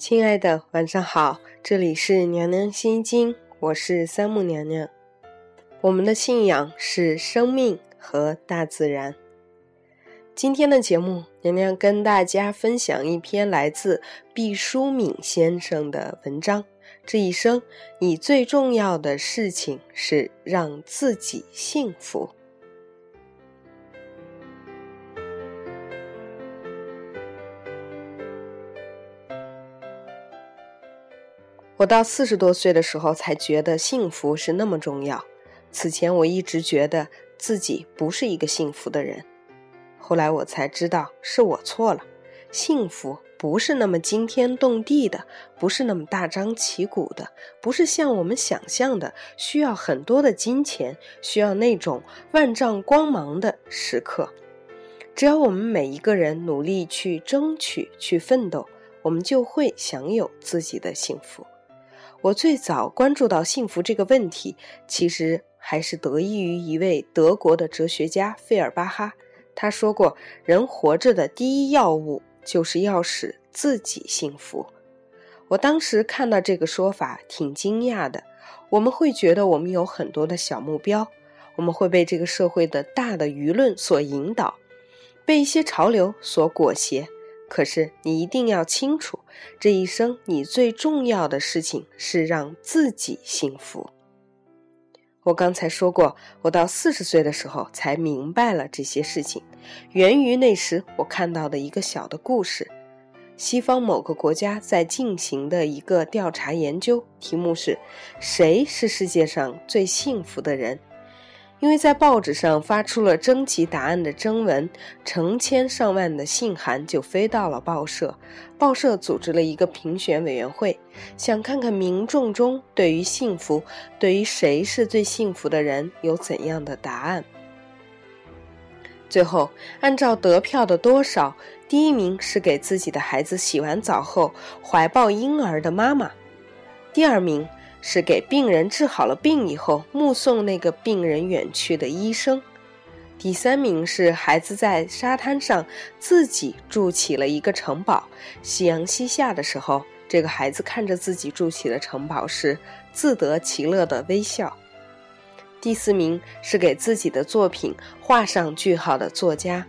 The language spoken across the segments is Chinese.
亲爱的，晚上好，这里是娘娘心经，我是三木娘娘。我们的信仰是生命和大自然。今天的节目，娘娘跟大家分享一篇来自毕淑敏先生的文章。这一生，你最重要的事情是让自己幸福。我到四十多岁的时候，才觉得幸福是那么重要。此前，我一直觉得自己不是一个幸福的人。后来我才知道，是我错了。幸福不是那么惊天动地的，不是那么大张旗鼓的，不是像我们想象的需要很多的金钱，需要那种万丈光芒的时刻。只要我们每一个人努力去争取、去奋斗，我们就会享有自己的幸福。我最早关注到幸福这个问题，其实还是得益于一位德国的哲学家费尔巴哈。他说过：“人活着的第一要务就是要使自己幸福。”我当时看到这个说法，挺惊讶的。我们会觉得我们有很多的小目标，我们会被这个社会的大的舆论所引导，被一些潮流所裹挟。可是你一定要清楚，这一生你最重要的事情是让自己幸福。我刚才说过，我到四十岁的时候才明白了这些事情，源于那时我看到的一个小的故事。西方某个国家在进行的一个调查研究，题目是“谁是世界上最幸福的人”。因为在报纸上发出了征集答案的征文，成千上万的信函就飞到了报社。报社组织了一个评选委员会，想看看民众中对于幸福、对于谁是最幸福的人有怎样的答案。最后，按照得票的多少，第一名是给自己的孩子洗完澡后怀抱婴儿的妈妈，第二名。是给病人治好了病以后，目送那个病人远去的医生。第三名是孩子在沙滩上自己筑起了一个城堡，夕阳西下的时候，这个孩子看着自己筑起的城堡时，自得其乐的微笑。第四名是给自己的作品画上句号的作家。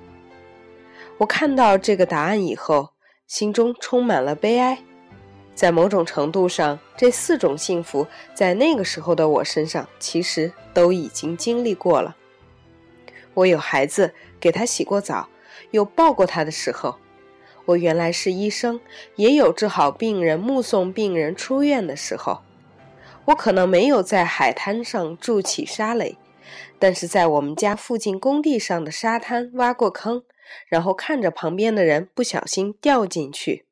我看到这个答案以后，心中充满了悲哀。在某种程度上，这四种幸福在那个时候的我身上，其实都已经经历过了。我有孩子，给他洗过澡，有抱过他的时候；我原来是医生，也有治好病人、目送病人出院的时候。我可能没有在海滩上筑起沙垒，但是在我们家附近工地上的沙滩挖过坑，然后看着旁边的人不小心掉进去。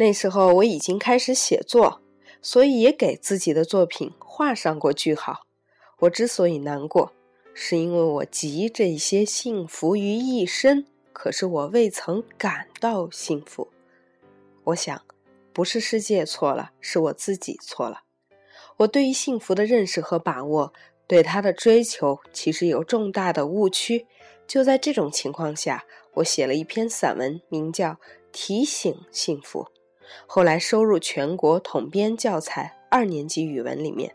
那时候我已经开始写作，所以也给自己的作品画上过句号。我之所以难过，是因为我集这些幸福于一身，可是我未曾感到幸福。我想，不是世界错了，是我自己错了。我对于幸福的认识和把握，对他的追求，其实有重大的误区。就在这种情况下，我写了一篇散文，名叫《提醒幸福》。后来收入全国统编教材二年级语文里面。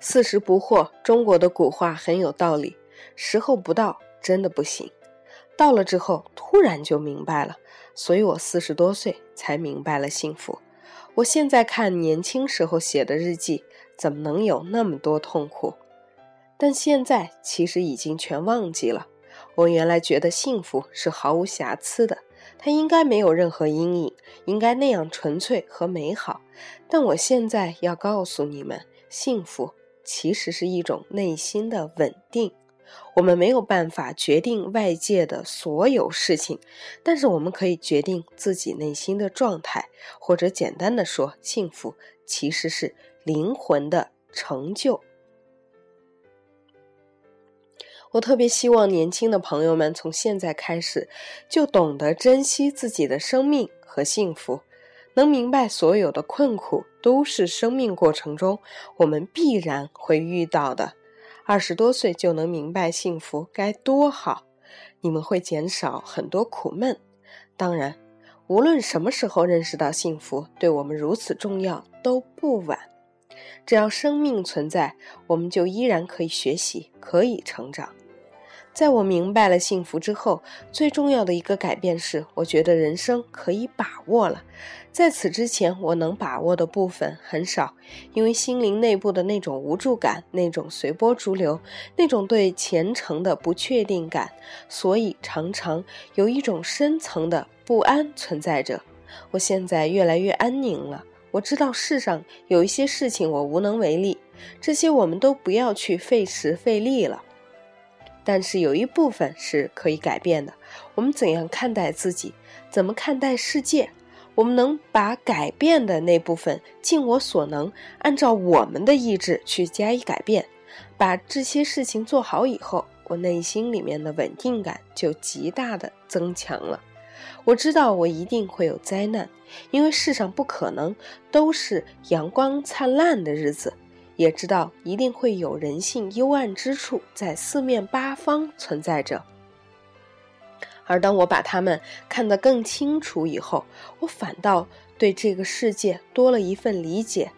四十不惑，中国的古话很有道理。时候不到，真的不行；到了之后，突然就明白了。所以我四十多岁才明白了幸福。我现在看年轻时候写的日记，怎么能有那么多痛苦？但现在其实已经全忘记了。我原来觉得幸福是毫无瑕疵的，它应该没有任何阴影，应该那样纯粹和美好。但我现在要告诉你们，幸福其实是一种内心的稳定。我们没有办法决定外界的所有事情，但是我们可以决定自己内心的状态，或者简单的说，幸福其实是灵魂的成就。我特别希望年轻的朋友们从现在开始就懂得珍惜自己的生命和幸福。能明白所有的困苦都是生命过程中我们必然会遇到的。二十多岁就能明白幸福该多好，你们会减少很多苦闷。当然，无论什么时候认识到幸福对我们如此重要都不晚。只要生命存在，我们就依然可以学习，可以成长。在我明白了幸福之后，最重要的一个改变是，我觉得人生可以把握了。在此之前，我能把握的部分很少，因为心灵内部的那种无助感、那种随波逐流、那种对前程的不确定感，所以常常有一种深层的不安存在着。我现在越来越安宁了。我知道世上有一些事情我无能为力，这些我们都不要去费时费力了。但是有一部分是可以改变的，我们怎样看待自己，怎么看待世界，我们能把改变的那部分尽我所能，按照我们的意志去加以改变，把这些事情做好以后，我内心里面的稳定感就极大的增强了。我知道我一定会有灾难，因为世上不可能都是阳光灿烂的日子。也知道一定会有人性幽暗之处在四面八方存在着，而当我把它们看得更清楚以后，我反倒对这个世界多了一份理解。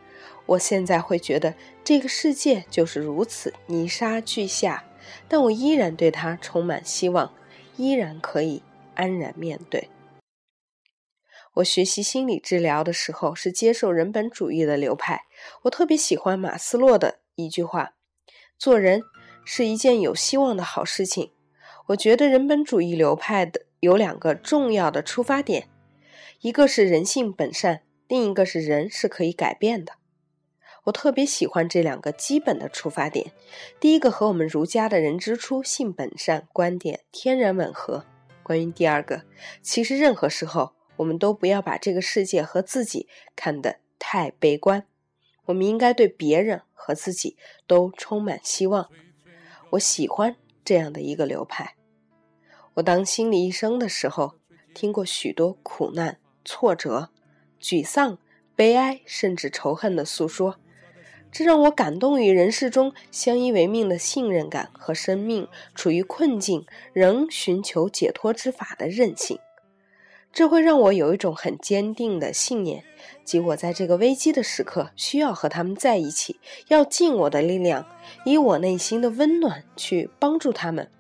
我现在会觉得这个世界就是如此泥沙俱下，但我依然对它充满希望，依然可以安然面对。我学习心理治疗的时候是接受人本主义的流派。我特别喜欢马斯洛的一句话：“做人是一件有希望的好事情。”我觉得人本主义流派的有两个重要的出发点，一个是人性本善，另一个是人是可以改变的。我特别喜欢这两个基本的出发点。第一个和我们儒家的人之初性本善观点天然吻合。关于第二个，其实任何时候。我们都不要把这个世界和自己看得太悲观，我们应该对别人和自己都充满希望。我喜欢这样的一个流派。我当心理医生的时候，听过许多苦难、挫折、沮丧、悲哀，甚至仇恨的诉说，这让我感动于人世中相依为命的信任感和生命处于困境仍寻求解脱之法的韧性。这会让我有一种很坚定的信念，即我在这个危机的时刻需要和他们在一起，要尽我的力量，以我内心的温暖去帮助他们。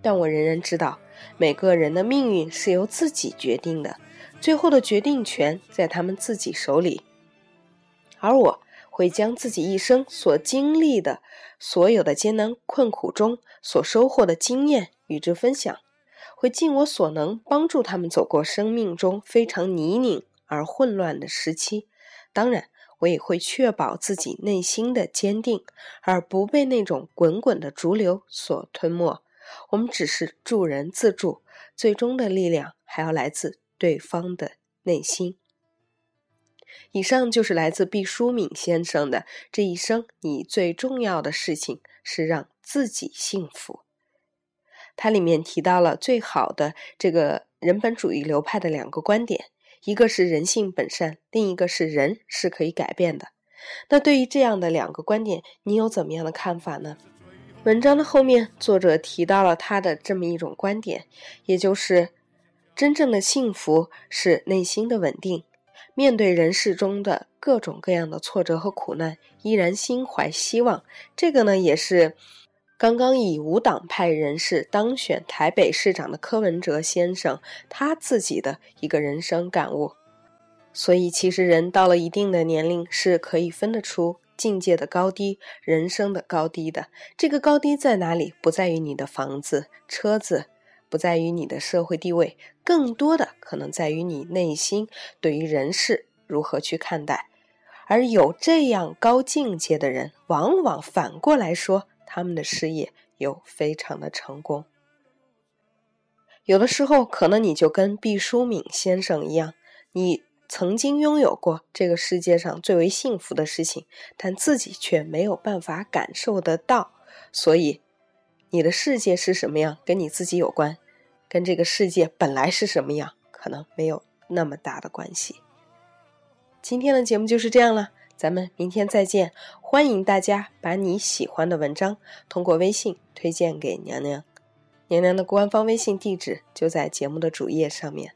但我仍然知道，每个人的命运是由自己决定的，最后的决定权在他们自己手里。而我会将自己一生所经历的所有的艰难困苦中所收获的经验与之分享。会尽我所能帮助他们走过生命中非常泥泞而混乱的时期，当然，我也会确保自己内心的坚定，而不被那种滚滚的逐流所吞没。我们只是助人自助，最终的力量还要来自对方的内心。以上就是来自毕淑敏先生的这一生，你最重要的事情是让自己幸福。它里面提到了最好的这个人本主义流派的两个观点，一个是人性本善，另一个是人是可以改变的。那对于这样的两个观点，你有怎么样的看法呢？文章的后面，作者提到了他的这么一种观点，也就是真正的幸福是内心的稳定，面对人世中的各种各样的挫折和苦难，依然心怀希望。这个呢，也是。刚刚以无党派人士当选台北市长的柯文哲先生，他自己的一个人生感悟。所以，其实人到了一定的年龄，是可以分得出境界的高低、人生的高低的。这个高低在哪里？不在于你的房子、车子，不在于你的社会地位，更多的可能在于你内心对于人事如何去看待。而有这样高境界的人，往往反过来说。他们的事业又非常的成功。有的时候，可能你就跟毕淑敏先生一样，你曾经拥有过这个世界上最为幸福的事情，但自己却没有办法感受得到。所以，你的世界是什么样，跟你自己有关，跟这个世界本来是什么样，可能没有那么大的关系。今天的节目就是这样了，咱们明天再见。欢迎大家把你喜欢的文章通过微信推荐给娘娘，娘娘的官方微信地址就在节目的主页上面。